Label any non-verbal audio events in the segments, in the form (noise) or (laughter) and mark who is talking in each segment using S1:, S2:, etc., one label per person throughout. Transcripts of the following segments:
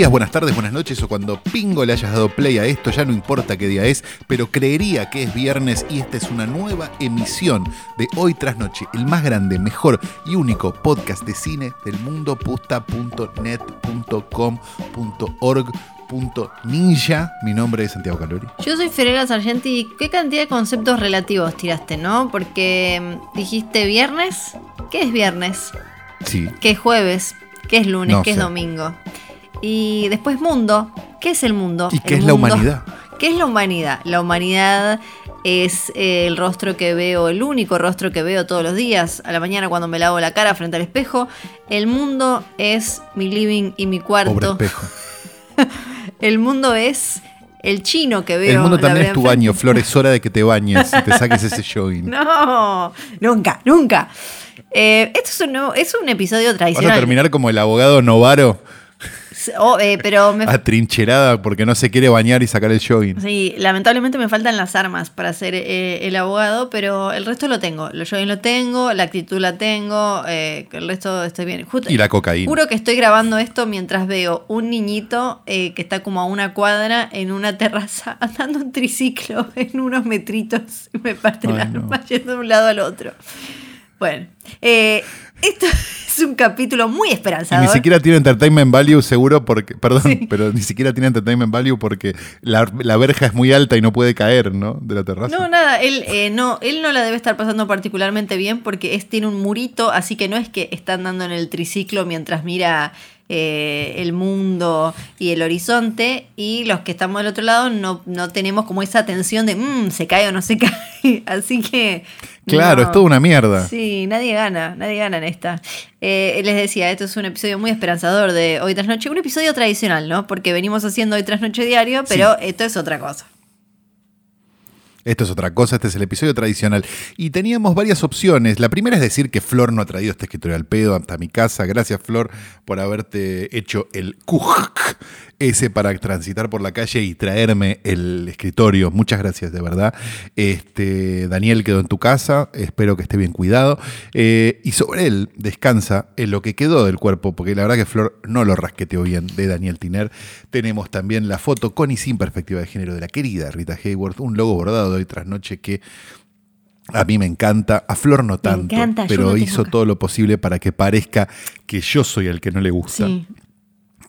S1: Días, buenas tardes, buenas noches o cuando pingo le hayas dado play a esto, ya no importa qué día es, pero creería que es viernes y esta es una nueva emisión de Hoy tras Noche, el más grande, mejor y único podcast de cine del mundo, pusta.net.com.org.ninja. Mi nombre es Santiago Calori.
S2: Yo soy Ferreira Sargenti. ¿Qué cantidad de conceptos relativos tiraste, no? Porque mm, dijiste viernes. ¿Qué es viernes?
S1: Sí,
S2: ¿Qué es jueves? ¿Qué es lunes?
S1: No
S2: ¿Qué es domingo? Y después mundo. ¿Qué es el mundo?
S1: ¿Y qué
S2: El
S1: es la humanidad? (laughs)
S2: ¿Qué es la humanidad? La humanidad es eh, el rostro que veo, el único rostro que veo todos los días, a la mañana cuando me lavo la cara frente al espejo. El mundo es mi living y mi
S1: pobre
S2: cuarto.
S1: espejo. (laughs)
S2: El mundo es el chino que veo.
S1: El mundo también es tu baño, Flor, es hora de que te bañes y te saques ese (laughs) jogging.
S2: No, nunca, nunca. Eh, esto es un, nuevo- es un episodio
S1: Vas a
S2: tradicional.
S1: terminar como el abogado Novaro,
S2: Oh, eh, pero me,
S1: atrincherada porque no se quiere bañar y sacar el jogging.
S2: sí, lamentablemente me faltan las armas para ser eh, el abogado, pero el resto lo tengo. Lo jogging lo tengo, la actitud la tengo, eh, el resto estoy bien. Justo-
S1: Y la cocaína.
S2: Juro que estoy grabando esto mientras veo un niñito que está como a una cuadra en una terraza (laughs) andando un triciclo en unos metritos y me parte
S1: Ay,
S2: la
S1: no.
S2: alma (laughs) yendo de un lado al otro. Bueno, eh, esto (laughs) es un capítulo muy
S1: Y
S2: esperanzador.
S1: ni siquiera tiene entertainment value seguro porque, perdón,
S2: Sí.
S1: pero ni siquiera tiene entertainment value porque la, la verja es muy alta y no puede caer, ¿no? De la terraza.
S2: No, nada, él, eh, no, él no la debe estar pasando particularmente bien porque es, tiene un murito, así que no es que está andando en el triciclo mientras mira eh, el mundo y el horizonte y los que estamos del otro lado no, no tenemos como esa tensión de "Mm, se cae o no se (laughs) cae, así que...
S1: claro,
S2: no.
S1: es toda una mierda.
S2: Sí, nadie gana, nadie gana en esta. Eh, les decía, esto es un episodio muy esperanzador de Hoy tras Noche, un episodio tradicional, ¿no? Porque venimos haciendo Hoy tras Noche diario, pero esto es otra cosa.
S1: Esto es otra cosa, este es el episodio tradicional. Y teníamos varias opciones. La primera es decir que Flor no ha traído este escritorio al pedo hasta mi casa. Gracias, Flor, por haberte hecho el cuj ese para transitar por la calle y traerme el escritorio. Muchas gracias, de verdad. Este, Daniel quedó en tu casa, espero que esté bien cuidado. Eh, y sobre él descansa en lo que quedó del cuerpo, porque la verdad que Flor no lo rasqueteó bien de Daniel Tiner. Tenemos también la foto con y sin perspectiva de género de la querida Rita Hayworth, un logo bordado hoy tras noche que a mí me encanta, a Flor no tanto,
S2: encanta,
S1: pero
S2: no
S1: hizo todo lo posible para que parezca que yo soy el que no le gusta.
S2: Sí.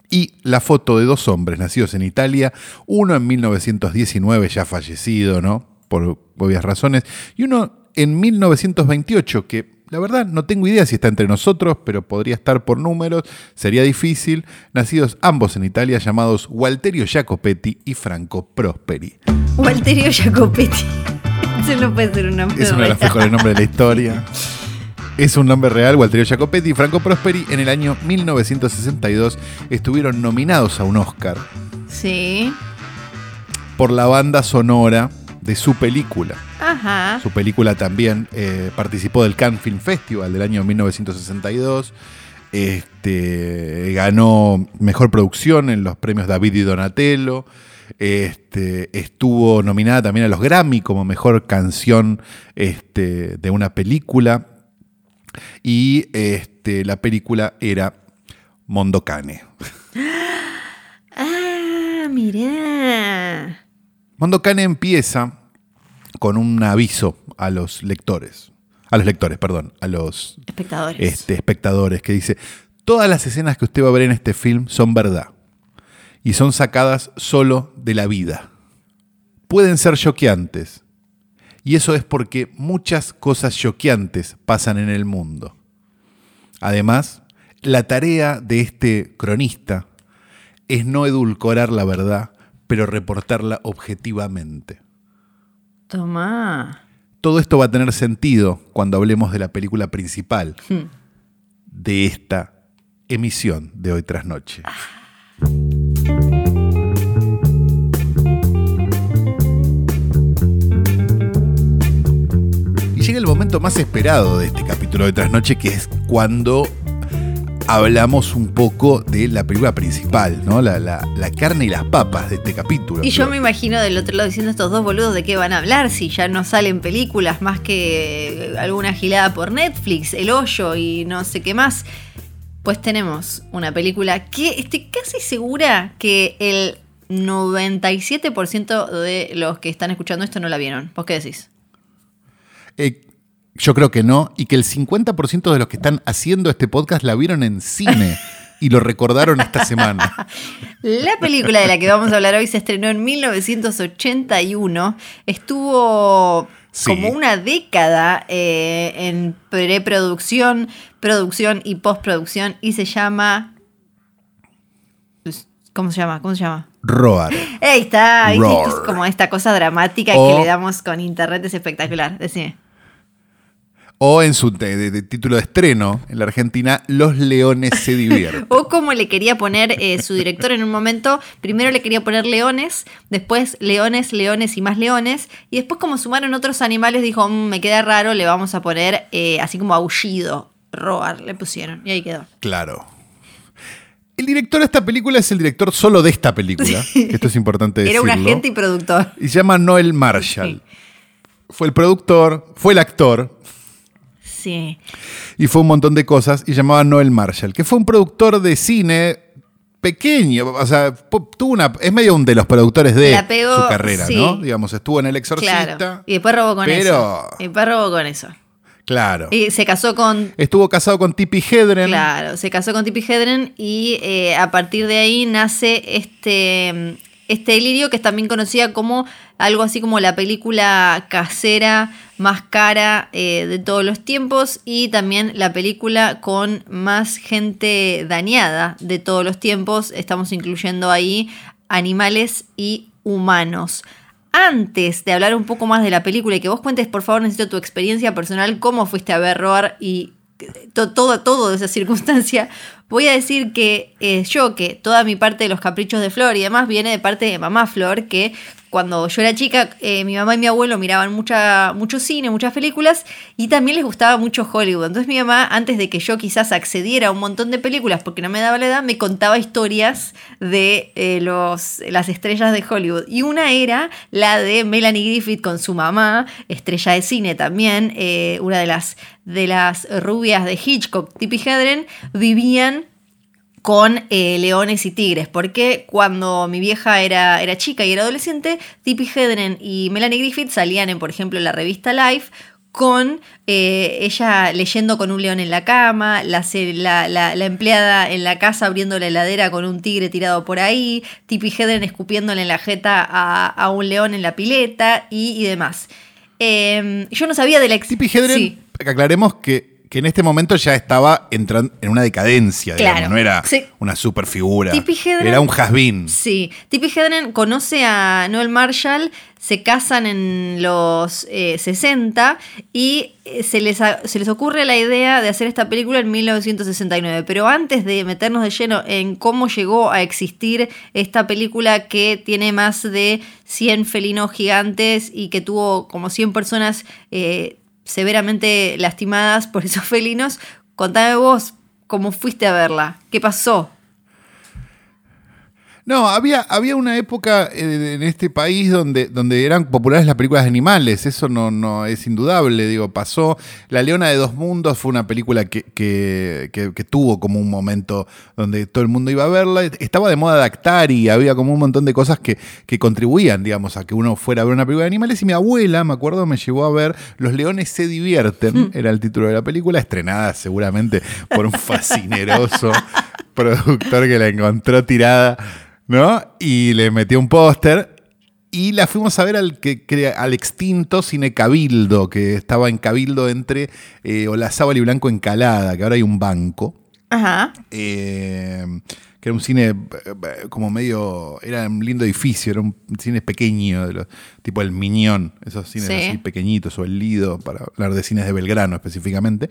S1: Y la foto de dos hombres nacidos en Italia, uno en 1919, ya fallecido, ¿no? Por obvias razones, y uno en 1928, que la verdad no tengo idea si está entre nosotros, pero podría estar por números, sería difícil, nacidos ambos en Italia, llamados Walterio Jacopetti y Franco Prosperi.
S2: Walterio Jacopetti. Eso no puede ser un nombre
S1: Es uno de los mejores nombres de la historia. (laughs) Es un nombre real, Walterio Jacopetti y Franco Prosperi en el año 1962 estuvieron nominados a un Oscar
S2: Sí.
S1: por la banda sonora de su película.
S2: Ajá.
S1: Su película también eh, participó del Cannes Film Festival del año 1962. Este, ganó mejor producción en los premios David y Donatello. Este, estuvo nominada también a los Grammy como mejor canción este, de una película. Y este, la película era Mondocane. (gasps)
S2: Ah, mirá.
S1: Mondocane empieza con un aviso a los lectores. A los lectores, perdón, a los
S2: Espectadores.
S1: este, espectadores, que dice, todas las escenas que usted va a ver en este film son verdad y son sacadas solo de la vida. Pueden ser choqueantes y eso es porque muchas cosas choqueantes pasan en el mundo. Además, la tarea de este cronista es no edulcorar la verdad, pero reportarla objetivamente.
S2: Tomá.
S1: Todo esto va a tener sentido cuando hablemos de la película principal de esta emisión de hoy tras noche. momento más esperado de este capítulo de Trasnoche, que es cuando hablamos un poco de la película principal, ¿no? La, la- la carne y las papas de este capítulo.
S2: Y yo me imagino del otro lado diciendo estos dos boludos de qué van a hablar si ya no salen películas más que alguna gilada por Netflix, El Hoyo y no sé qué más. Pues tenemos una película que estoy casi segura que el 97% de los que están escuchando esto no la vieron. ¿Vos qué decís?
S1: Eh, yo creo que no, y que el 50% de los que están haciendo este podcast la vieron en cine y lo recordaron esta semana. (laughs)
S2: La película de la que vamos a hablar hoy se estrenó en 1981. Estuvo
S1: Sí.
S2: como una década eh, en preproducción, producción y postproducción y se llama... ¿Cómo se llama? ¿Cómo se llama?
S1: Roar.
S2: Ahí está.
S1: Roar.
S2: es como esta cosa dramática
S1: O-
S2: que le damos con internet, es espectacular. Decime.
S1: O en su de- de- de título de estreno en la Argentina, Los Leones se divierten. (laughs)
S2: O como le quería poner eh, su director en un momento, primero le quería poner leones, después leones, leones y más leones, y después como sumaron otros animales dijo, "Mm, me queda raro, le vamos a poner eh, así como aullido, roar, le pusieron, y ahí quedó.
S1: Claro. El director de esta película es el director solo de esta película. (laughs) Esto es importante
S2: Era
S1: decirlo.
S2: un agente y productor.
S1: Y se llama Noel Marshall. Fue el productor, fue el actor
S2: Sí.
S1: y fue un montón de cosas y llamaba Noel Marshall, que fue un productor de cine pequeño, o sea, tuvo una, es medio un de los productores de
S2: pegó,
S1: su carrera,
S2: sí.
S1: ¿no? Digamos, estuvo en El Exorcista.
S2: Claro. Y después robó con
S1: pero-
S2: eso. Y después robó con eso.
S1: Claro.
S2: Y se casó con
S1: Estuvo casado con Tippi Hedren.
S2: Claro, se casó con Tippi Hedren y eh, a partir de ahí nace este, este delirio que es también conocida como algo así como la película casera más cara eh, de todos los tiempos y también la película con más gente dañada de todos los tiempos. Estamos incluyendo ahí animales y humanos. Antes de hablar un poco más de la película y que vos cuentes, por favor, necesito tu experiencia personal, cómo fuiste a ver Roar y to- todo, todo de esa circunstancia, voy a decir que eh, yo, que toda mi parte de los caprichos de Flor y demás viene de parte de mamá Flor, que cuando yo era chica, eh, mi mamá y mi abuelo miraban mucha, mucho cine, muchas películas, y también les gustaba mucho Hollywood. Entonces mi mamá, antes de que yo quizás accediera a un montón de películas, porque no me daba la edad, me contaba historias de eh, los, las estrellas de Hollywood. Y una era la de Melanie Griffith con su mamá, estrella de cine también, eh, una de las, de las rubias de Hitchcock, Tippi Hedren, vivían con eh, leones y tigres, porque cuando mi vieja era, era chica y era adolescente, Tippi Hedren y Melanie Griffith salían en, por ejemplo, la revista Life con eh, ella leyendo con un león en la cama, la, se- la- la- la empleada en la casa abriendo la heladera con un tigre tirado por ahí, Tippi Hedren escupiéndole en la jeta a, a un león en la pileta y, y demás. Eh, yo no sabía de la
S1: Tippi Hedren,
S2: Sí.
S1: aclaremos que, que en este momento ya estaba entrando en una decadencia,
S2: Claro,
S1: digamos, no era
S2: sí.
S1: una super figura.
S2: Tippi Hedren-
S1: Era un has-been.
S2: Sí, Tippi Hedren conoce a Noel Marshall, se casan en los eh, 60 y eh, se les, a- se les ocurre la idea de hacer esta película en 1969. Pero antes de meternos de lleno en cómo llegó a existir esta película que tiene más de 100 felinos gigantes y que tuvo como 100 personas eh, severamente lastimadas por esos felinos, contame vos cómo fuiste a verla, qué pasó.
S1: No, había, había una época eh, en este país donde, donde eran populares las películas de animales, eso no, no es indudable, digo, pasó. La Leona de Dos Mundos fue una película que, que, que- que tuvo como un momento donde todo el mundo iba a verla, estaba de moda adaptar y había como un montón de cosas que, que contribuían, digamos, a que uno fuera a ver una película de animales. Y mi abuela, me acuerdo, me llevó a ver Los Leones se divierten, era el título de la película, estrenada seguramente por un (laughs) fascineroso productor que la encontró tirada, ¿no? Y le metió un póster. Y la fuimos a ver al, que, al extinto Cine Cabildo, que estaba en Cabildo entre eh, Olazábal y Blanco Encalada, que ahora hay un banco.
S2: Ajá.
S1: eh, que era un cine eh, eh, como medio. Era un lindo edificio, era un cine pequeño, de los, tipo el Miñón, esos cines
S2: Sí.
S1: así pequeñitos, o el Lido, para hablar de cines de Belgrano específicamente.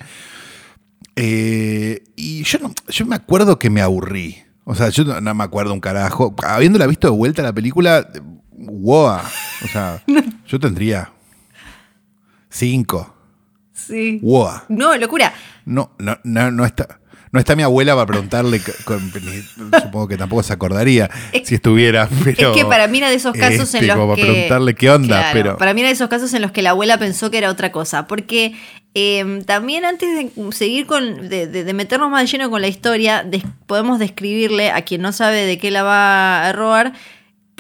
S1: Eh, y yo, no, yo me acuerdo que me aburrí. O sea, yo no, no me acuerdo un carajo. Habiéndola visto de vuelta la película, wow. O sea, (laughs) yo tendría cinco.
S2: Sí.
S1: Wow.
S2: No, locura.
S1: No, no, no, no está. No está mi abuela para preguntarle, con- supongo que tampoco se acordaría
S2: Es-
S1: si estuviera, pero...
S2: es que para mí era de esos casos
S1: este,
S2: en los
S1: como
S2: que.
S1: para preguntarle qué onda,
S2: Claro,
S1: pero...
S2: Para mí era de esos casos en los que la abuela pensó que era otra cosa. Porque eh, también antes de seguir con. de, de- de meternos más lleno con la historia, des- podemos describirle a quien no sabe de qué la va a robar.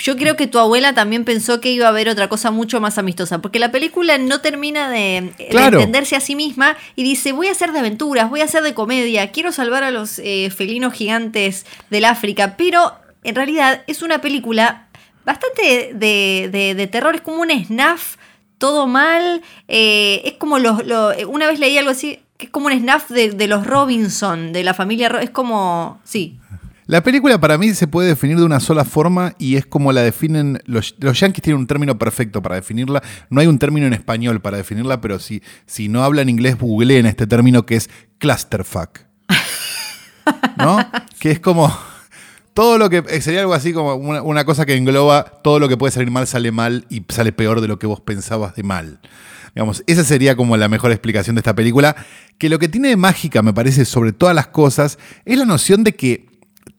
S2: Yo creo que tu abuela también pensó que iba a haber otra cosa mucho más amistosa, porque la película no termina de, entenderse a sí misma y dice, voy a hacer de aventuras, voy a hacer de comedia, quiero salvar a los eh, felinos gigantes del África, pero en realidad es una película bastante de, de- de terror, es como un snuff, todo mal, eh, es como los, lo- una vez leí algo así, que es como un snuff de, de los Robinson, de la familia, es como, sí,
S1: La película para mí se puede definir de una sola forma y es como la definen. Los, yankees tienen un término perfecto para definirla. No hay un término en español para definirla, pero si, si no hablan inglés, googleen este término que es clusterfuck. ¿No? que es como. Todo lo que. eh, Sería algo así como una, una cosa que engloba todo lo que puede salir mal, sale mal y sale peor de lo que vos pensabas de mal. Digamos, esa sería como la mejor explicación de esta película. Que lo que tiene de mágica, me parece, sobre todas las cosas, es la noción de que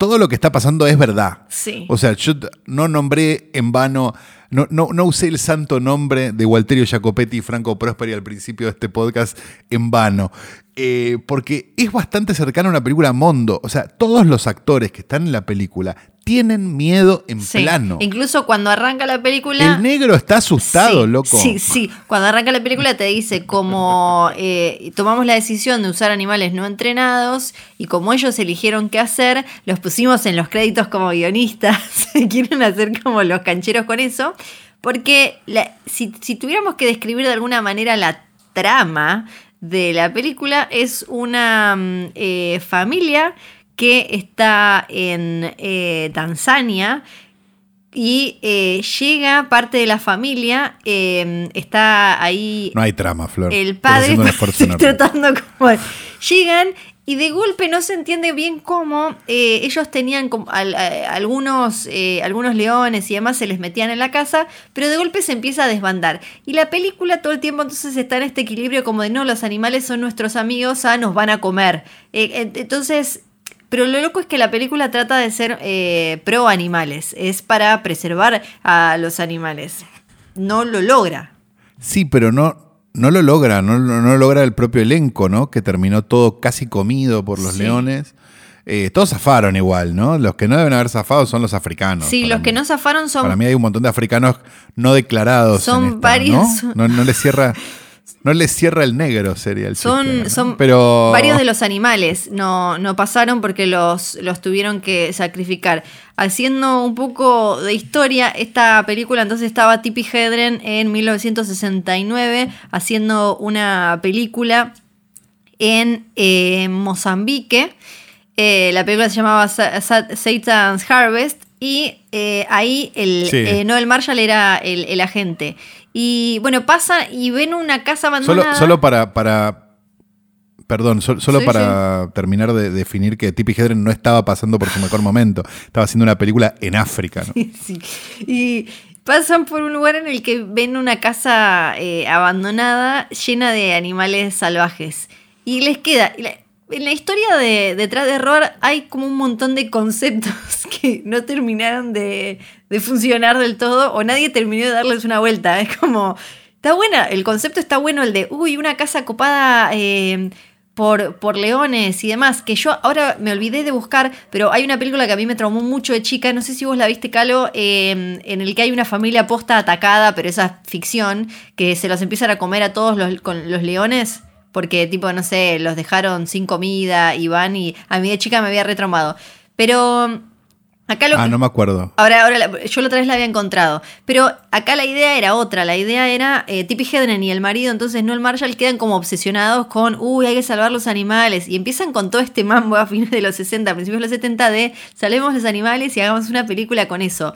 S1: todo lo que está pasando es verdad.
S2: Sí.
S1: O sea, yo no nombré en vano, no, no, no usé el santo nombre de Walterio Jacopetti y Franco Prosperi al principio de este podcast en vano. Eh, porque es bastante cercano a una película Mondo. O sea, todos los actores que están en la película tienen miedo en
S2: sí.
S1: plano.
S2: Incluso cuando arranca la película...
S1: El negro está asustado,
S2: Sí,
S1: loco.
S2: Sí, sí. Cuando arranca la película te dice como eh, tomamos la decisión de usar animales no entrenados y como ellos eligieron qué hacer, los pusimos en los créditos como guionistas. (laughs) Quieren hacer como los cancheros con eso. Porque la- si, si tuviéramos que describir de alguna manera la trama de la película, es una mm, eh, familia que está en eh, Tanzania y eh, llega parte de la familia, eh, está ahí
S1: No hay trama, Flor.
S2: el padre, (laughs) estoy tratando como... Llegan y de golpe no se entiende bien cómo eh, ellos tenían como al- a- algunos, eh, algunos leones y demás se les metían en la casa, pero de golpe se empieza a desbandar. Y la película todo el tiempo entonces está en este equilibrio como de no, los animales son nuestros amigos, ah, nos van a comer. Eh, entonces... Pero lo loco es que la película trata de ser eh, pro animales, es para preservar a los animales. No lo logra.
S1: Sí, pero no, no lo logra, no, no lo logra el propio elenco, ¿no? Que terminó todo casi comido por los
S2: Sí.
S1: leones. Eh, todos zafaron igual, ¿no? Los que no deben haber zafado son los africanos.
S2: Sí, los que no zafaron son
S1: Para mí hay un montón de africanos no declarados.
S2: Son
S1: en esta,
S2: varios.
S1: ¿no? No, no les cierra. (laughs) No les cierra el negro, sería el
S2: Son,
S1: chiste, ¿no?
S2: son
S1: Pero
S2: varios de los animales no, no pasaron porque los, los tuvieron que sacrificar. Haciendo un poco de historia, esta película entonces estaba Tippi Hedren en 1969 haciendo una película en eh, Mozambique. Eh, la película se llamaba Sa- Sa- Satan's Harvest y eh, ahí el,
S1: Sí.
S2: Noel Marshall era el, el agente. Y bueno, pasa y ven una casa
S1: Solo,
S2: abandonada.
S1: solo para, para. Perdón, sol- solo para terminar de definir que Tippi Hedren no estaba pasando por su mejor momento. Estaba haciendo una película en África, ¿no?
S2: Sí. Y pasan por un lugar en el que ven una casa eh, abandonada llena de animales salvajes. Y les queda. En la historia de Detrás de Error hay como un montón de conceptos (laughs) que no terminaron de, funcionar del todo o nadie terminó de darles una vuelta. (laughs) Es como. Está buena, el concepto está bueno, el de, uy, una casa copada eh, por, leones y demás, que yo ahora me olvidé de buscar, pero hay una película que a mí me traumó mucho de chica, no sé si vos la viste, Calo, eh, en el que hay una familia posta atacada, pero esa es ficción, que se los empiezan a comer a todos los, con los leones, porque tipo, no sé, los dejaron sin comida y van y a mí de chica me había retraumado. Pero acá lo
S1: Ah,
S2: que...
S1: no me acuerdo.
S2: Ahora, ahora yo la otra vez la había encontrado. Pero acá la idea era otra. La idea era eh, Tippi Hedren y el marido, entonces Noel Marshall, quedan como obsesionados con, uy, hay que salvar los animales. Y empiezan con todo este mambo a fines de los 60, principios de los 70 de salvemos los animales y hagamos una película con eso.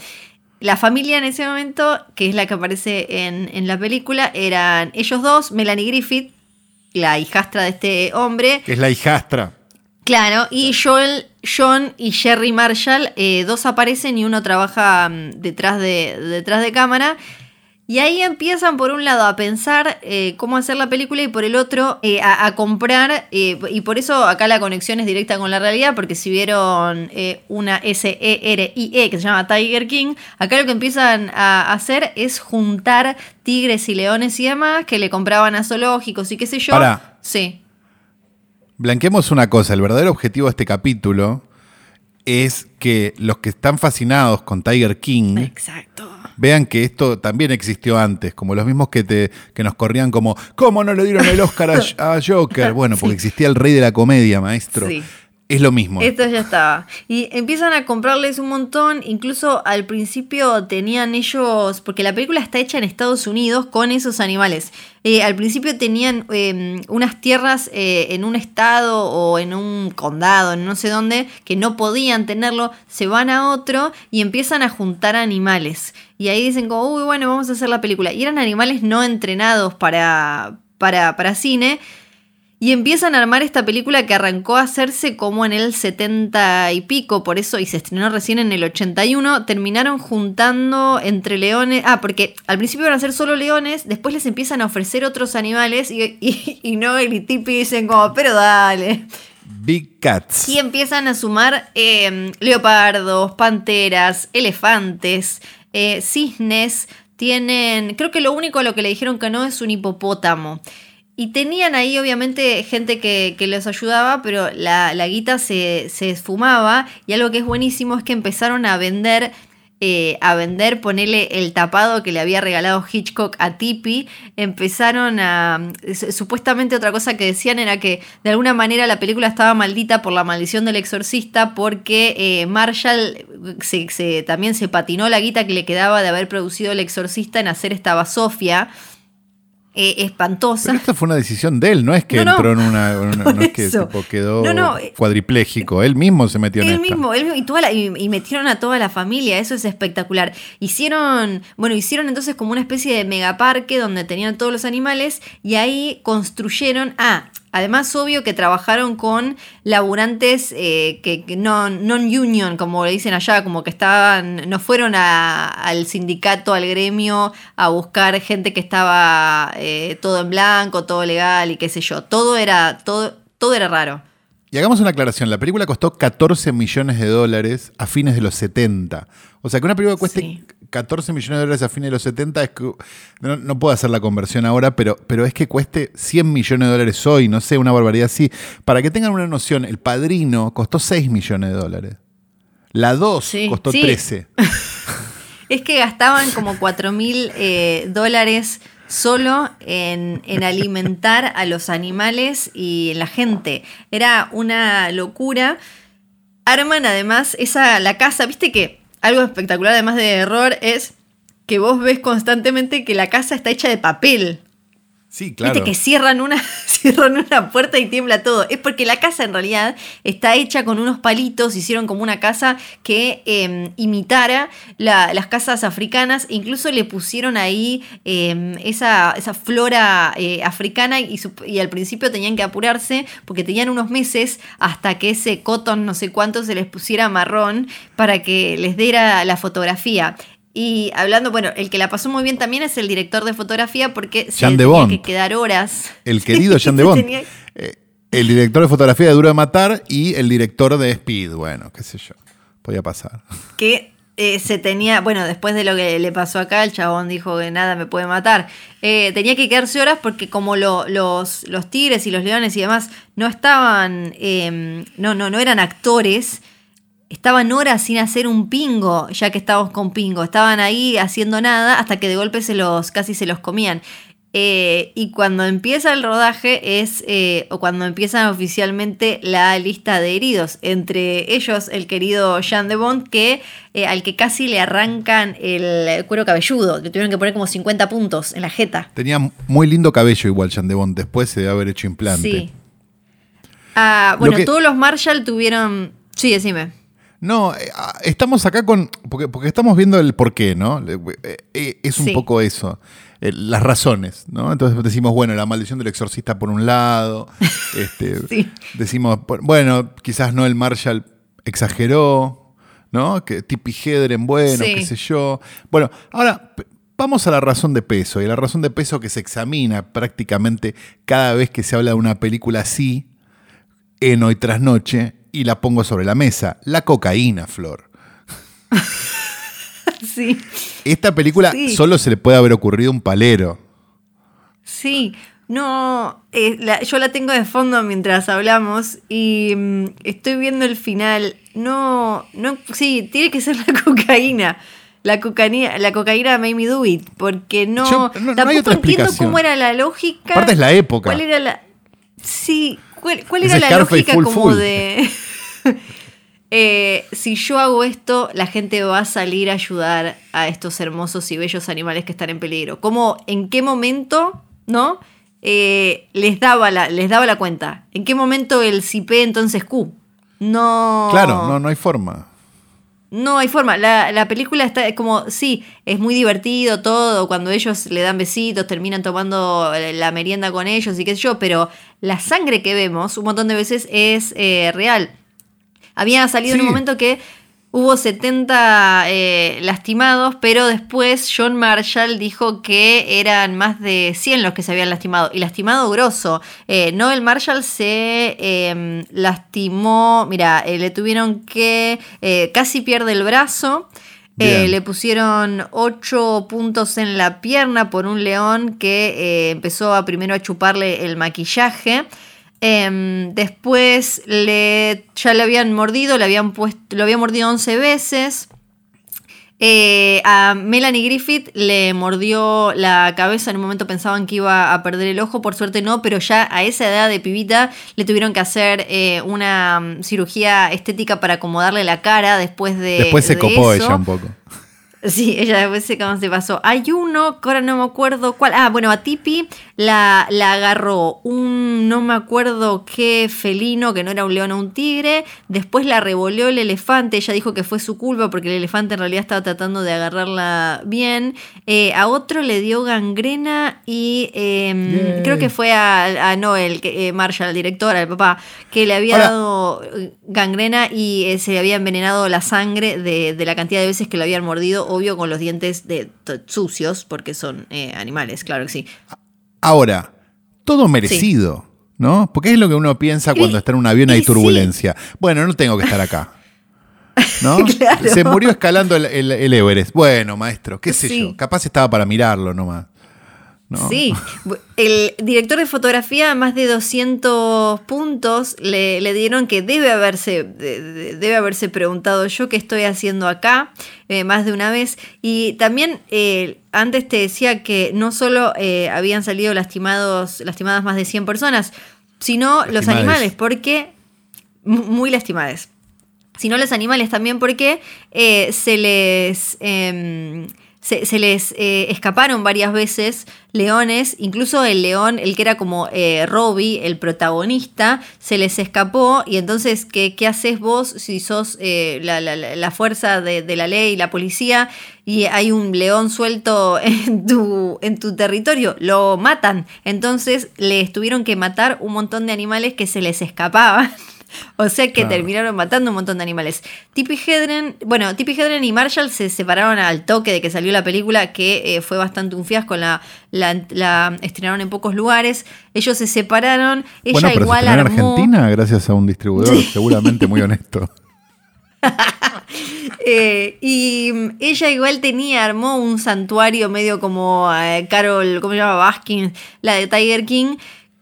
S2: La familia en ese momento, que es la que aparece en, en la película, eran ellos dos, Melanie Griffith, la hijastra de este hombre,
S1: Que es la hijastra.
S2: Claro, y Joel, John y Jerry Marshall, eh, dos aparecen y uno trabaja mm, detrás, de, detrás de cámara. Y ahí empiezan por un lado a pensar eh, cómo hacer la película y por el otro eh, a, comprar, eh, y por eso acá la conexión es directa con la realidad, porque si vieron una S-E-R-I-E que se llama Tiger King, acá lo que empiezan a hacer es juntar tigres y leones y demás que le compraban a zoológicos y qué sé yo.
S1: Para.
S2: Sí.
S1: Blanquemos una cosa, el verdadero objetivo de este capítulo es que los que están fascinados con Tiger King...
S2: Exacto
S1: vean que esto también existió antes, como los mismos que, te, que nos corrían como, ¿cómo no le dieron el Oscar a, Joker? (laughs) Bueno, porque existía el rey de la comedia, maestro. Sí. Es lo mismo.
S2: Esto ya estaba. Y empiezan a comprarles un montón. Incluso al principio tenían ellos. Porque la película está hecha en Estados Unidos con esos animales. Eh, al principio tenían em, unas tierras eh, en un estado o en un condado, no sé dónde, que no podían tenerlo. Se van a otro y empiezan a juntar animales. Y ahí dicen como, uy, bueno, vamos a hacer la película. Y eran animales no entrenados para, para, para cine y empiezan a armar esta película que arrancó a hacerse como en el 70 y pico, por eso, y se estrenó recién en el 81. Terminaron juntando entre leones. Ah, porque al principio iban a ser solo leones, después les empiezan a ofrecer otros animales y, y, no, y Tipi dicen como, pero dale.
S1: Big Cats.
S2: Y empiezan a sumar em, leopardos, panteras, elefantes, eh, cisnes. Tienen, creo que lo único a lo que le dijeron que no es un hipopótamo. Y tenían ahí obviamente gente que, que les ayudaba, pero la, guita se, se, esfumaba. Y algo que es buenísimo es que empezaron a vender, eh, a vender, ponerle el tapado que le había regalado Hitchcock a Tippy, empezaron a... Supuestamente otra cosa que decían era que de alguna manera la película estaba maldita por la maldición del exorcista porque eh, Marshall se, también se patinó la guita que le quedaba de haber producido el exorcista en hacer esta basofia eh, espantosa.
S1: Pero esta fue una decisión de él, no es que entró en una. (laughs) no es que quedó eh, cuadripléjico, él mismo se metió en
S2: Él mismo, él y, toda y, metieron a toda la familia, eso es espectacular. Hicieron, bueno, hicieron entonces como una especie de megaparque donde tenían todos los animales y ahí construyeron. Ah, Además, obvio que trabajaron con laburantes eh, que, no non-union, como le dicen allá, como que estaban, no fueron al sindicato, al gremio, a buscar gente que estaba eh, todo en blanco, todo legal y qué sé yo. Todo era, todo, todo era raro.
S1: Y hagamos una aclaración, la película costó 14 millones de dólares a fines de los 70. O sea, que una película cueste 14 millones de dólares a fines de los 70 es que no, puedo hacer la conversión ahora, pero, pero es que cueste 100 millones de dólares hoy, no sé, una barbaridad así. Para que tengan una noción, El Padrino costó 6 millones de dólares. La 2 costó 13. (laughs)
S2: es que gastaban como 4 mil eh, dólares solo en, en, alimentar a los animales y la gente. Era una locura. Arman además esa la casa, viste que algo espectacular además de error es que vos ves constantemente que la casa está hecha de papel.
S1: Sí, claro.
S2: Viste que cierran una, (laughs) cierran una puerta y tiembla todo. Es porque la casa en realidad está hecha con unos palitos, hicieron como una casa que em, imitara las casas africanas, incluso le pusieron ahí em, esa, esa, flora eh, africana y, y, al principio tenían que apurarse porque tenían unos meses hasta que ese cotton no sé cuánto se les pusiera marrón para que les diera la fotografía. Y hablando, bueno, el que la pasó muy bien también es el director de fotografía porque se tenía que quedar horas.
S1: El (laughs) querido Jean de Bond. Eh, el director de fotografía de Duro de Matar y el director de Speed. Bueno, qué sé yo. Podía pasar. (laughs)
S2: Que eh, se tenía, bueno, después de lo que le pasó acá, el chabón dijo que nada me puede matar. Eh, tenía que quedarse horas porque como los, los tigres y los leones y demás no estaban, em, no, no, no eran actores estaban horas sin hacer un pingo, ya que estábamos con pingo. Estaban ahí haciendo nada hasta que de golpe se los, casi se los comían. Eh, y cuando empieza el rodaje es, eh, o cuando empiezan oficialmente la lista de heridos, entre ellos el querido Jean de Bond, que, eh, al que casi le arrancan el cuero cabelludo, que tuvieron que poner como 50 puntos en la jeta.
S1: Tenía muy lindo cabello igual Jean de Bond, después de haber hecho implante.
S2: Sí. Ah, bueno, todos los Marshall tuvieron... Sí, decime.
S1: No, eh, ah, estamos acá con. Porque, porque estamos viendo el por qué, ¿no? Eh, eh, es un poco eso. Las razones, ¿no? Entonces decimos, bueno, la maldición del exorcista por un lado. (laughs) Este, Decimos, bueno, quizás no el Marshall exageró, ¿no? Que Tipi Hedren, bueno, qué sé yo. Bueno, ahora, Vamos a la razón de peso, y la razón de peso que se examina prácticamente cada vez que se habla de una película así, en hoy tras noche, y la pongo sobre la mesa. La cocaína, Flor. (laughs)
S2: sí.
S1: Esta película
S2: Sí.
S1: solo se le puede haber ocurrido un palero.
S2: Sí, no, eh, la- yo la tengo de fondo mientras hablamos y mm, estoy viendo el final. No, no, sí, tiene que ser (laughs) la cocaína. La cocaína, la cocaína made me do it, porque no,
S1: Yo- no- no hay
S2: tampoco
S1: otra
S2: entiendo cómo era la lógica.
S1: Aparte es la época.
S2: ¿Cuál era la? Sí, ¿cuál, cuál era la lógica
S1: full
S2: como
S1: full.
S2: de (laughs) (laughs) eh, si yo hago esto, la gente va a salir a ayudar a estos hermosos y bellos animales que están en peligro? ¿Cómo, en qué momento, no? Eh, les daba la, les daba la cuenta. ¿En qué momento el CP entonces Q? No.
S1: Claro, no, no hay forma.
S2: No hay forma. La, la película está como, sí, es muy divertido todo, cuando ellos le dan besitos, terminan tomando la merienda con ellos y qué sé yo, pero la sangre que vemos un montón de veces es eh, real. Había salido en un momento que hubo 70 eh, lastimados, pero después John Marshall dijo que eran más de 100 los que se habían lastimado. Y lastimado grosso. Eh, Noel Marshall se eh, lastimó, mira, eh, le tuvieron que casi pierde el brazo. Eh, le pusieron ocho puntos en la pierna por un león que eh, empezó a primero a chuparle el maquillaje. Em, después le, ya le habían mordido, le habían puesto, lo habían mordido 11 veces. Eh, a Melanie Griffith le mordió la cabeza, en un momento pensaban que iba a perder el ojo, por suerte no, pero ya a esa edad de pibita le tuvieron que hacer eh, una mm, cirugía estética para acomodarle la cara después de...
S1: Después se
S2: de
S1: copó
S2: eso.
S1: ella un poco.
S2: Sí, ella después se cómo se pasó. Hay uno, que ahora no me acuerdo cuál. Ah, bueno, a Tipi la, la agarró un, no me acuerdo qué felino, que no era un león o un tigre. Después la revolvió el elefante. Ella dijo que fue su culpa porque el elefante en realidad estaba tratando de agarrarla bien. Eh, a otro le dio gangrena y eh,
S1: Yay.
S2: creo que fue a, a Noel, que, eh, Marshall, al director, al papá, que le había dado eh, gangrena y eh, se le había envenenado la sangre de, de la cantidad de veces que lo habían mordido, obvio con los dientes de, sucios, porque son eh, animales, claro que sí.
S1: Ahora, todo merecido, ¿no? Porque es lo que uno piensa cuando está en un avión y hay
S2: sí.
S1: turbulencia. Bueno, no tengo que estar acá. (laughs) ¿No?
S2: Claro.
S1: Se murió escalando el, el- el Everest. Bueno, maestro, qué sé
S2: Sí.
S1: yo. Capaz estaba para mirarlo nomás. ¿No?
S2: Sí, el director de fotografía, más de 200 puntos, le, le dieron que debe haberse, de- de- debe haberse preguntado yo qué estoy haciendo acá eh, más de una vez. Y también eh, antes te decía que no solo eh, habían salido lastimados, lastimadas más de 100 personas, sino los animales, porque mu- muy lastimadas sino los animales también porque se les em, se, se les eh, escaparon varias veces leones, incluso el león, el que era como eh, Robbie, el protagonista, se les escapó y entonces, ¿qué, qué haces vos si sos eh, la, la- la- fuerza de, la ley, la policía, y hay un león suelto (laughs) en tu, en tu territorio? Lo matan. Entonces les tuvieron que matar un montón de animales que se les escapaban. (laughs) O sea que
S1: Claro.
S2: terminaron matando un montón de animales. Tippi Hedren, bueno, Tippi Hedren y Marshall se separaron al toque de que salió la película, que eh, fue bastante un fiasco. La, la, la estrenaron en pocos lugares. Ellos se separaron. Ella
S1: Bueno, pero se
S2: igual
S1: en
S2: armó.
S1: Argentina gracias a un distribuidor seguramente muy honesto. (laughs)
S2: Eh, y mm, ella igual tenía, armó un santuario medio como eh, Carol, ¿cómo se llama? Baskin, la de Tiger King,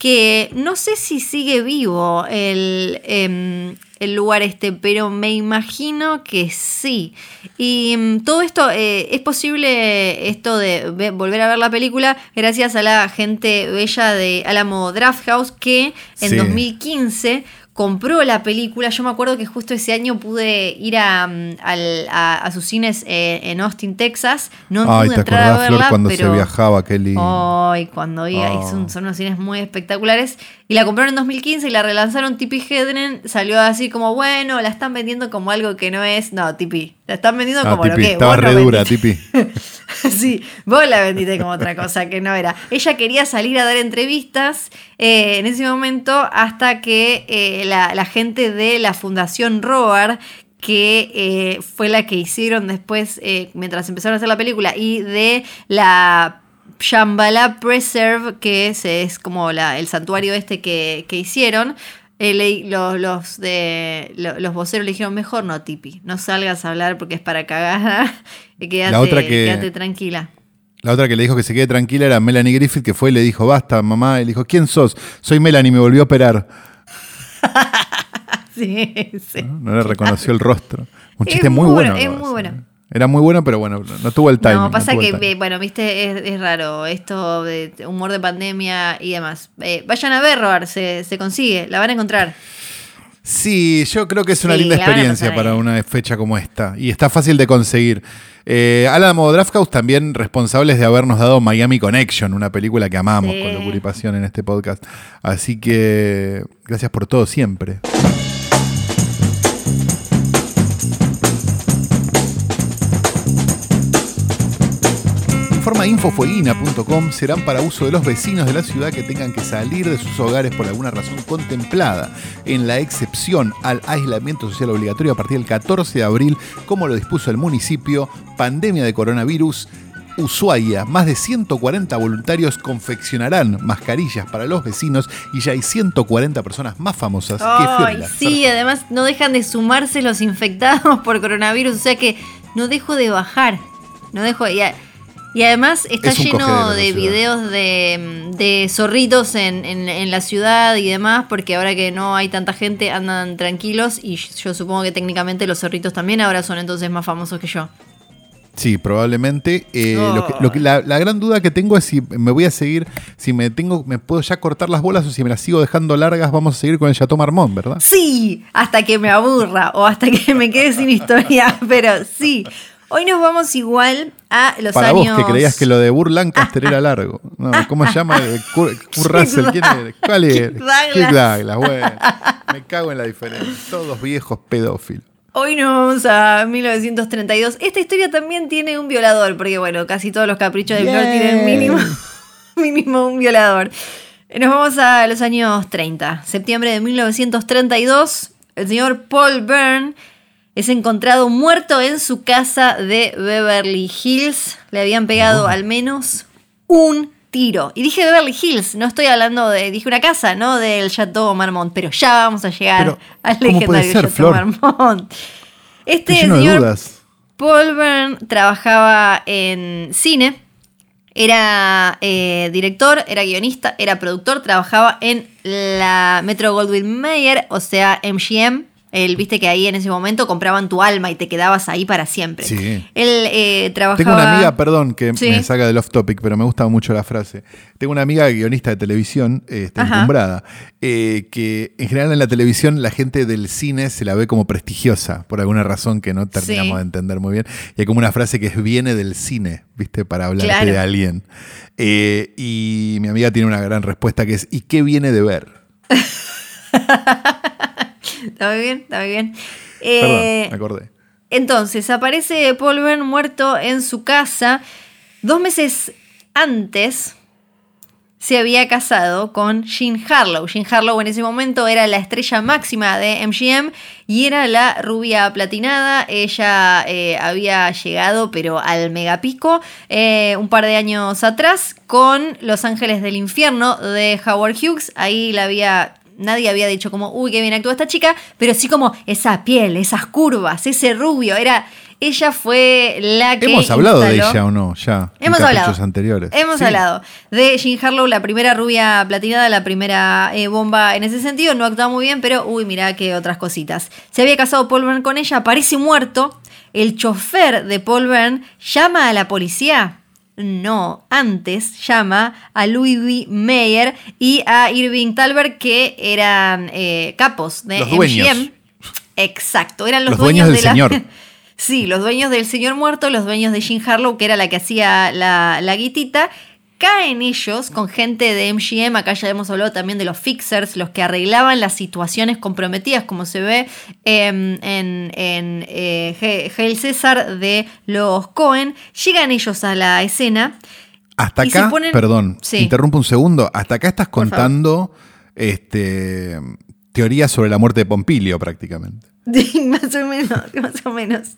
S2: que no sé si sigue vivo el, em, el lugar este, pero me imagino que sí. Y mm, todo esto, eh, es posible esto de ve- volver a ver la película gracias a la gente bella de Alamo Drafthouse que en
S1: Sí.
S2: 2015 compró la película. Yo me acuerdo que justo ese año pude ir a, mm, a- a sus cines eh, en Austin, Texas. No
S1: Ay,
S2: pude
S1: ¿te
S2: entrar a
S1: acordás, Flor,
S2: verla,
S1: cuando
S2: pero...
S1: se viajaba? Qué lindo.
S2: Ay, cuando iba,
S1: Oh.
S2: son, son unos cines muy espectaculares. Y la compraron en 2015 y la relanzaron Tipi Hedren. Salió así como, bueno, la están vendiendo como algo que no es. No, Tipi, la están vendiendo
S1: Ah,
S2: como lo
S1: Tipi,
S2: que
S1: estaba
S2: vos no
S1: re dura. Tipi. (laughs)
S2: sí, vos la vendiste como otra cosa que no era. Ella quería salir a dar entrevistas eh, en ese momento hasta que eh, la, la gente de la Fundación Roar que eh, fue la que hicieron después, mientras empezaron a hacer la película, y de la Shambhala Preserve, que es, es como la, el santuario este que, que hicieron. Eh, los, los de lo- los voceros le dijeron mejor no Tipi no salgas a hablar porque es para cagar (laughs) quédate,
S1: La otra que-
S2: quédate tranquila
S1: La otra que le dijo que se quede tranquila era Melanie Griffith, que fue y le dijo, basta, mamá. Y le dijo, ¿quién sos? Soy Melanie, me volvió a operar. (laughs)
S2: sí, sí.
S1: No, No le reconoció el rostro. Un
S2: Es
S1: chiste muy,
S2: muy
S1: bueno.
S2: es muy bueno.
S1: Era muy bueno, pero bueno, no tuvo el timing.
S2: No, pasa que, eh, bueno, viste, es, es raro esto de humor de pandemia y demás. Eh, vayan a ver, Roar, se, se consigue, la van a encontrar.
S1: Sí, yo creo que es una
S2: Sí,
S1: linda experiencia para una fecha como esta. Y está fácil de conseguir. Eh, Álamo Drafthouse también responsables de habernos dado Miami Connection, una película que amamos
S2: Sí.
S1: con locura y pasión en este podcast. Así que gracias por todo siempre. Infofueguina.com serán para uso de los vecinos de la ciudad que tengan que salir de sus hogares por alguna razón contemplada en la excepción al aislamiento social obligatorio a partir del 14 de abril, como lo dispuso el municipio, pandemia de coronavirus. Ushuaia, más de 140 voluntarios confeccionarán mascarillas para los vecinos y ya hay 140 personas más famosas que Fiorella.
S2: sí, además no dejan de sumarse los infectados por coronavirus, o sea que no dejo de bajar. No dejo. A- y además está
S1: Es
S2: lleno de videos de, de zorritos en, en- en la ciudad y demás, porque ahora que no hay tanta gente andan tranquilos y yo supongo que técnicamente los zorritos también ahora son entonces más famosos que yo.
S1: Sí, probablemente. Eh,
S2: Oh.
S1: lo que- lo que- la, la gran duda que tengo es si me voy a seguir, si me tengo, me puedo ya cortar las bolas o si me las sigo dejando largas, vamos a seguir con el Chateau Marmont, ¿verdad?
S2: Sí, hasta que me aburra o hasta que me quede sin historia, (laughs) pero sí. Hoy nos vamos igual a los
S1: Para
S2: años.
S1: vos que creías que lo de Burr Lancaster era largo. No, ¿Cómo se llama? (laughs) Kurt, Russell, ¿quién es? ¿Cuál es?
S2: Kirk Douglas.
S1: Bueno. Me cago en la diferencia. Todos viejos pedófilos.
S2: Hoy nos vamos a 1932. Esta historia también tiene un violador, porque bueno, casi todos los caprichos de Flor tienen mínimo, (laughs) mínimo un violador. Nos vamos a los años 30. Septiembre de 1932, el señor Paul Byrne es encontrado muerto en su casa de Beverly Hills. Le habían pegado al menos un tiro. Y dije Beverly Hills, no estoy hablando de, dije una casa, no del Chateau Marmont, pero ya vamos a llegar
S1: Pero,
S2: al
S1: ¿cómo puede
S2: legendario
S1: ser,
S2: Chateau
S1: Flor?
S2: Marmont. Este señor. Paul Byrne trabajaba en cine, era eh, director, era guionista, era productor, trabajaba en la Metro Goldwyn Mayer, o sea, MGM. Él, viste que ahí en ese momento compraban tu alma y te quedabas ahí para siempre.
S1: Sí.
S2: Él eh, trabajaba.
S1: Tengo una amiga, perdón que
S2: Sí.
S1: me saca del off topic, pero me gusta mucho la frase. Tengo una amiga guionista de televisión, eh, está encumbrada, eh, que en general en la televisión la gente del cine se la ve como prestigiosa, por alguna razón que no terminamos
S2: Sí.
S1: de entender muy bien. Y hay como una frase que es viene del cine, ¿viste? Para
S2: Claro.
S1: de alguien. Eh, y mi amiga tiene una gran respuesta que es, ¿y qué viene de ver? (laughs)
S2: Está muy bien, está muy bien.
S1: Perdón,
S2: Eh,
S1: me acordé.
S2: Entonces, aparece Paul Byrne muerto en su casa. Dos meses antes se había casado con Jean Harlow. Jean Harlow en ese momento era la estrella máxima de MGM y era la rubia platinada. Ella eh, había llegado, pero al megapico, eh, un par de años atrás con Los Ángeles del Infierno de Howard Hughes. Ahí la había nadie había dicho como, uy, qué bien actúa esta chica, pero sí como esa piel, esas curvas, ese rubio, era, ella fue la que...
S1: ¿Hemos hablado de ella o no? Ya. en
S2: Hemos
S1: caprichos
S2: hablado.
S1: anteriores.
S2: Hemos
S1: Sí.
S2: hablado de Jean Harlow, la primera rubia platinada, la primera eh, bomba en ese sentido. No actuaba muy bien, pero uy, mirá qué otras cositas. Se había casado Paul Byrne con ella, aparece muerto. El chofer de Paul Byrne llama a la policía. No, antes llama a Louis B. Mayer y a Irving Talbert, que eran eh, capos de
S1: Los dueños.
S2: MGM. Exacto, eran los,
S1: Los dueños del
S2: de la-
S1: señor. (laughs)
S2: Sí, los dueños del señor muerto, los dueños de Jean Harlow, que era la que hacía la, la guitita. Caen ellos con gente de MGM, acá ya hemos hablado también de los fixers, los que arreglaban las situaciones comprometidas, como se ve em, en, en eh, Hail César de los Cohen. Llegan ellos a la escena.
S1: Hasta acá,
S2: ponen-
S1: perdón,
S2: Sí.
S1: interrumpo un segundo. Hasta acá estás contando este, teorías sobre la muerte de Pompilio prácticamente. (laughs)
S2: más o menos, (laughs) más o menos.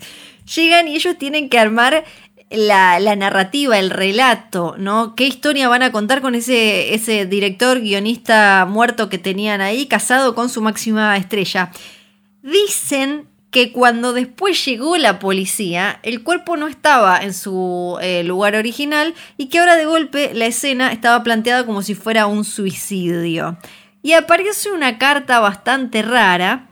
S2: Llegan y ellos tienen que armar la, narrativa, el relato, ¿no? ¿Qué historia van a contar con ese, ese director, guionista muerto que tenían ahí, casado con su máxima estrella? Dicen que cuando después llegó la policía, el cuerpo no estaba en su eh, lugar original y que ahora de golpe la escena estaba planteada como si fuera un suicidio. Y aparece una carta bastante rara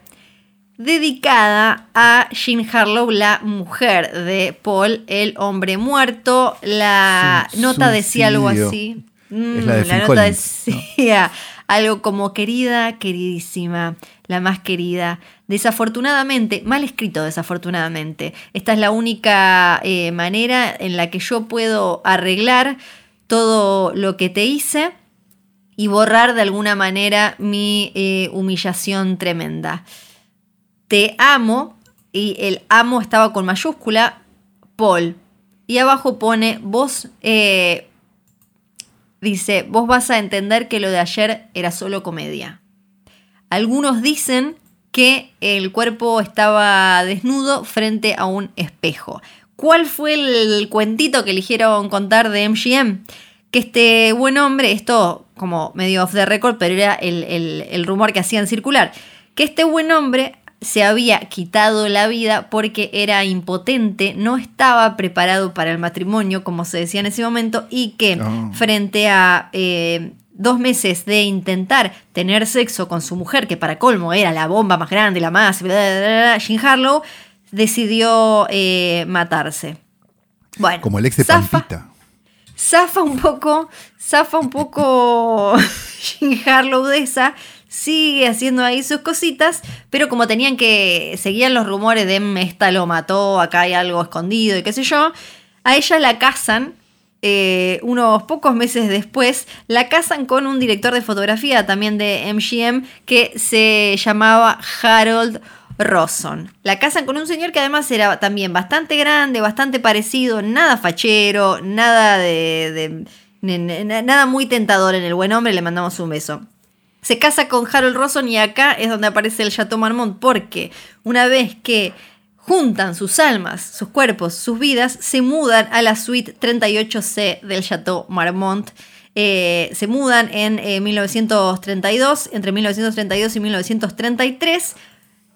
S2: dedicada a Jean Harlow, la mujer de Paul, el hombre muerto. La nota decía algo así.
S1: Mm, la,
S2: nota decía algo como querida, queridísima, la más querida. Desafortunadamente, mal escrito desafortunadamente. Esta es la única eh, manera en la que yo puedo arreglar todo lo que te hice y borrar de alguna manera mi eh, humillación tremenda te amo, y el amo estaba con mayúscula, Paul. Y abajo pone, vos, eh, dice, vos vas a entender que lo de ayer era solo comedia. Algunos dicen que el cuerpo estaba desnudo frente a un espejo. ¿Cuál fue el cuentito que eligieron contar de MGM? Que este buen hombre, esto como medio off the record, pero era el, el rumor que hacían circular, que este buen hombre se había quitado la vida porque era impotente, no estaba preparado para el matrimonio, como se decía en ese momento, y que oh. frente a eh, dos meses de intentar tener sexo con su mujer, que para colmo era la bomba más grande, la más, Jean Harlow, decidió eh, matarse. Bueno,
S1: como el ex de Pampita.
S2: Zafa un poco, zafa un poco (laughs) Harlow de esa, sigue haciendo ahí sus cositas, pero como tenían que, seguían los rumores de mm, esta lo mató, acá hay algo escondido y qué sé yo, a ella la casan. Eh, unos pocos meses después, la casan con un director de fotografía también de MGM que se llamaba Harold Rosson. La casan con un señor que además era también bastante grande, bastante parecido, nada fachero, nada de, nada muy tentador en el buen hombre, le mandamos un beso se casa con Harold Rosson y acá es donde aparece el Chateau Marmont porque una vez que juntan sus almas, sus cuerpos, sus vidas, se mudan a la suite 38C del Chateau Marmont. Eh, se mudan en 1932, eh, entre 1932 y 1933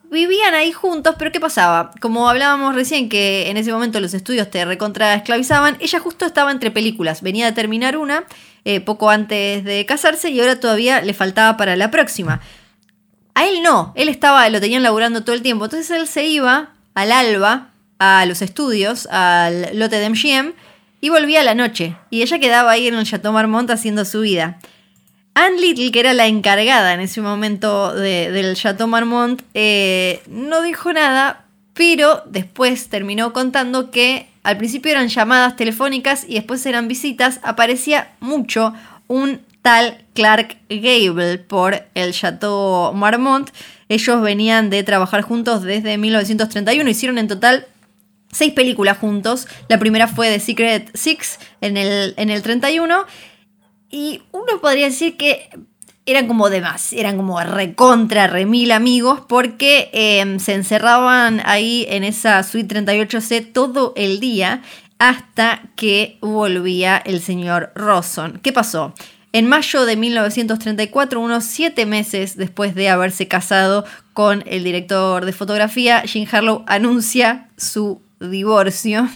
S2: vivían ahí juntos, pero ¿qué pasaba? Como hablábamos recién que en ese momento los estudios te recontra esclavizaban, ella justo estaba entre películas, venía de terminar una eh, poco antes de casarse y ahora todavía le faltaba para la próxima. A él no, él estaba, lo tenían laburando todo el tiempo, entonces él se iba al alba, a los estudios, al lote de MGM, y volvía a la noche, y ella quedaba ahí en el Chateau Marmont haciendo su vida. Anne Little, que era la encargada en ese momento del Chateau Marmont, eh, no dijo nada, pero después terminó contando que al principio eran llamadas telefónicas y después eran visitas. Aparecía mucho un tal Clark Gable por el Chateau Marmont. Ellos venían de trabajar juntos desde 1931, hicieron en total seis películas juntos. La primera fue The Secret Six en el, en el 31 y uno podría decir que eran como de más, eran como recontra, remil amigos, porque em, se encerraban ahí en esa suite 38C todo el día hasta que volvía el señor Rosson. ¿Qué pasó? En mayo de 1934, unos siete meses después de haberse casado con el director de fotografía, Jean Harlow anuncia su divorcio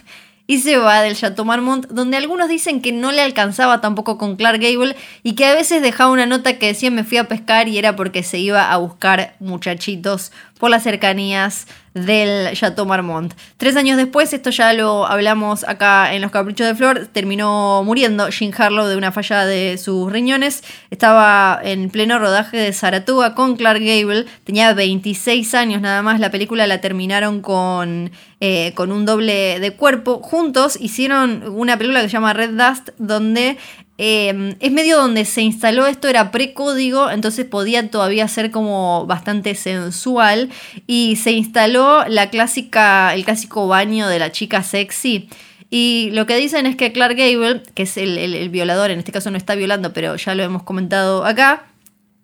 S2: y se va del Chateau Marmont, donde algunos dicen que no le alcanzaba tampoco con Clark Gable y que a veces dejaba una nota que decía me fui a pescar y era porque se iba a buscar muchachitos por las cercanías del Chateau Marmont. Tres años después, esto ya lo hablamos acá en Los Caprichos de Flor, terminó muriendo Jean Harlow de una falla de sus riñones. Estaba en pleno rodaje de Saratoga con Clark Gable, tenía 26 años nada más. La película la terminaron con, eh, con un doble de cuerpo. Juntos hicieron una película que se llama Red Dust, donde Em, es medio donde se instaló esto, era precódigo, entonces podía todavía ser como bastante sensual. Y se instaló la clásica, el clásico baño de la chica sexy. Y lo que dicen es que Clark Gable, que es el, violador, en este caso no está violando, pero ya lo hemos comentado acá,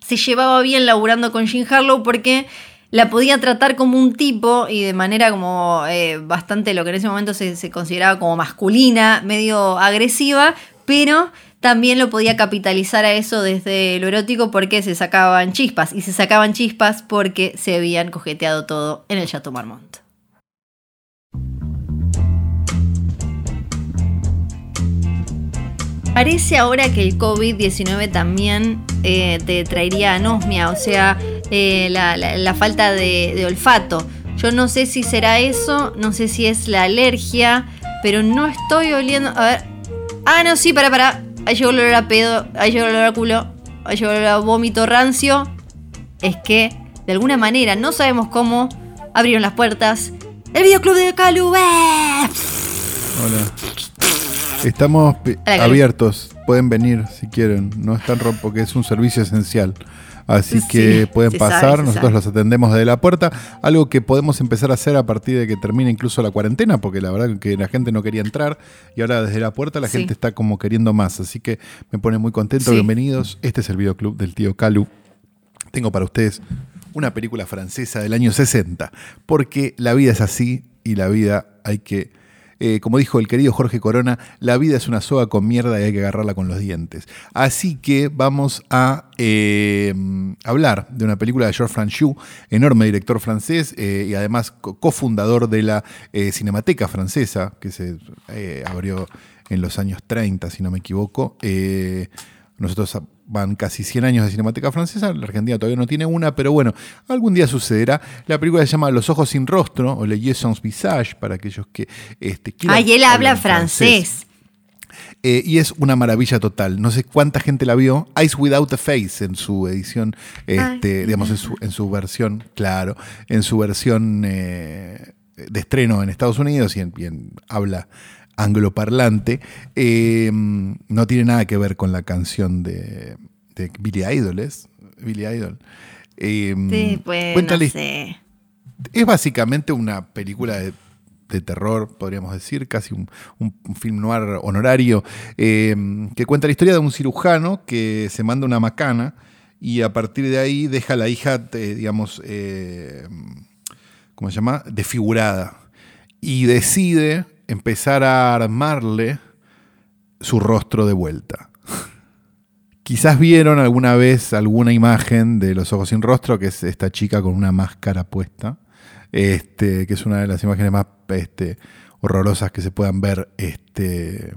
S2: se llevaba bien laburando con Jean Harlow porque la podía tratar como un tipo y de manera como eh, bastante lo que en ese momento se, se consideraba como masculina, medio agresiva, pero también lo podía capitalizar a eso desde lo erótico porque se sacaban chispas. Y se sacaban chispas porque se habían cojeteado todo en el Chateau Marmont. Parece ahora que el COVID-19 también eh, te traería anosmia, o sea, eh, la, falta de, de olfato. Yo no sé si será eso, no sé si es la alergia, pero no estoy oliendo. A ver. Ah, no, sí, para, para. Ahí llegó el olor a pedo, ahí llegó el olor a culo, ahí llegó el olor a vómito rancio. Es que, de alguna manera, no sabemos cómo, abrieron las puertas. ¡El videoclub de Calu! ¡eh!
S1: Hola. Estamos abiertos. Pueden venir si quieren. No están rom porque es un servicio esencial. Así
S2: Sí,
S1: que pueden
S2: sabe,
S1: pasar. Nosotros
S2: sabe.
S1: los atendemos desde la puerta. Algo que podemos empezar a hacer a partir de que termine incluso la cuarentena, porque la verdad que la gente no quería entrar y ahora desde la puerta la
S2: Sí.
S1: gente está como queriendo más. Así que me pone muy contento.
S2: Sí.
S1: Bienvenidos. Este es el videoclub del tío Calu. Tengo para ustedes una película francesa del año 60, porque la vida es así y la vida hay que, eh, como dijo el querido Jorge Corona, la vida es una soga con mierda y hay que agarrarla con los dientes. Así que vamos a eh, hablar de una película de Georges Franchou, enorme director francés eh, y además co- cofundador de la Cinemateca Francesa, que se abrió en los años 30, si no me equivoco. Nosotros van casi 100 años de Cinemateca Francesa, la Argentina todavía no tiene una, pero bueno, algún día sucederá. La película se llama Los ojos sin rostro o Le sans visage para aquellos que este, quieran
S2: Ay, él habla francés.
S1: Eh, y es una maravilla total. No sé cuánta gente la vio. Eyes Without a Face en su edición, este,
S2: Ay.
S1: digamos, en su, en su versión, claro, en su versión eh, de estreno en Estados Unidos y en, y en habla angloparlante. Eh, no tiene nada que ver con la canción de, de Billy Idol, ¿es? Billy Idol. Eh,
S2: Sí, pues,
S1: cuenta
S2: no sé.
S1: es básicamente una película de, de terror, podríamos decir, casi un, un- un film noir honorario, eh, que cuenta la historia de un cirujano que se manda una macana y a partir de ahí deja a la hija, digamos, eh, ¿cómo se llama? Desfigurada. Y decide empezar a armarle su rostro de vuelta. Quizás vieron alguna vez alguna imagen de Los Ojos sin Rostro, que es esta chica con una máscara puesta, este, que es una de las imágenes más este, horrorosas que se puedan ver este,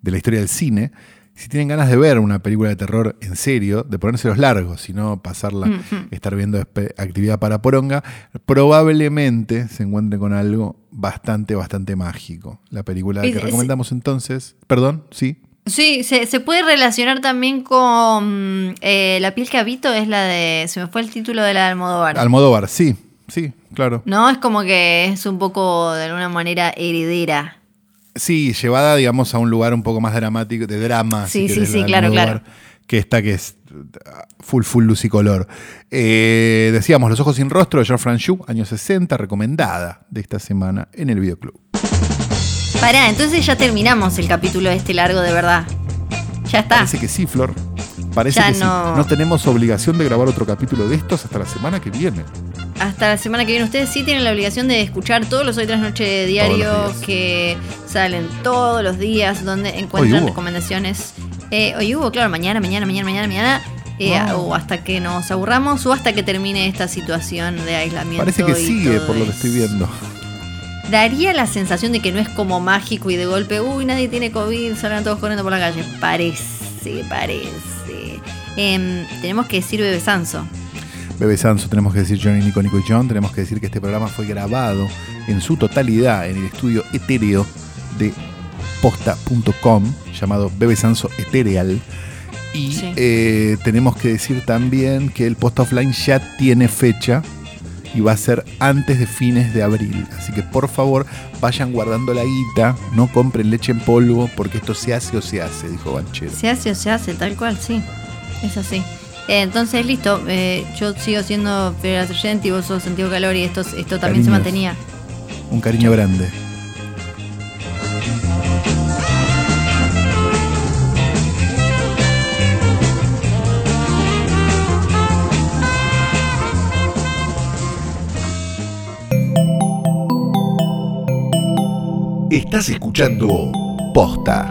S1: de la historia del cine. Si tienen ganas de ver una película de terror en serio, de ponérselos largos, si no pasarla,
S2: Ujú.
S1: estar viendo actividad para poronga, probablemente se encuentren con algo bastante, bastante mágico. La película que recomendamos entonces, perdón, sí.
S2: Sí, se, se puede relacionar también con eh, La piel que habito, es la de. Se me fue el título de la de Almodóvar.
S1: Almodóvar, sí, sí, claro.
S2: no, es como que es un poco de alguna manera heredera.
S1: Sí, llevada, digamos, a un lugar un poco más dramático, de drama.
S2: Sí,
S1: si
S2: sí,
S1: querés,
S2: sí, claro, claro.
S1: Que esta que es uh, full, full luz y color. Eh, decíamos, Los Ojos Sin Rostro de George Franchou, años 60, recomendada de esta semana en el videoclub.
S2: Pará, entonces ya terminamos el capítulo este largo de verdad. Ya está.
S1: Parece que sí, Flor. Parece
S2: Ya
S1: que sí.
S2: no-
S1: No tenemos obligación de grabar otro capítulo de estos hasta la semana que viene.
S2: Hasta la semana que viene. Ustedes sí tienen la obligación de escuchar todos los hoy tras noche de diario
S1: Todos los días.
S2: que salen todos los días, donde encuentran recomendaciones. Eh, hoy hubo, claro, mañana, mañana, mañana, mañana, mañana. eh,
S1: Ah.
S2: O hasta que nos aburramos o hasta que termine esta situación de aislamiento.
S1: Parece que sigue por lo que estoy viendo.
S2: Daría la sensación de que no es como mágico y de golpe, uy, nadie tiene COVID, salen todos corriendo por la calle. Parece, parece. Em, tenemos que decir Bebe Sanso.
S1: Bebe Sanso, tenemos que decir Johnny, Nico, Nico y John. Tenemos que decir que este programa fue grabado en su totalidad en el estudio etéreo de posta.com llamado Bebe Sanso Ethereal. Y
S2: Sí.
S1: eh, tenemos que decir también que el post offline ya tiene fecha y va a ser antes de fines de abril. Así que por favor vayan guardando la guita, no compren leche en polvo porque esto se hace o se hace, dijo Banchero.
S2: Se hace o se hace, tal cual, sí. Es así. Entonces, listo, eh, yo sigo siendo Federal Sargent y vos sos Santiago Calori, esto, esto también se mantenía.
S1: Un cariño grande. Estás escuchando Posta.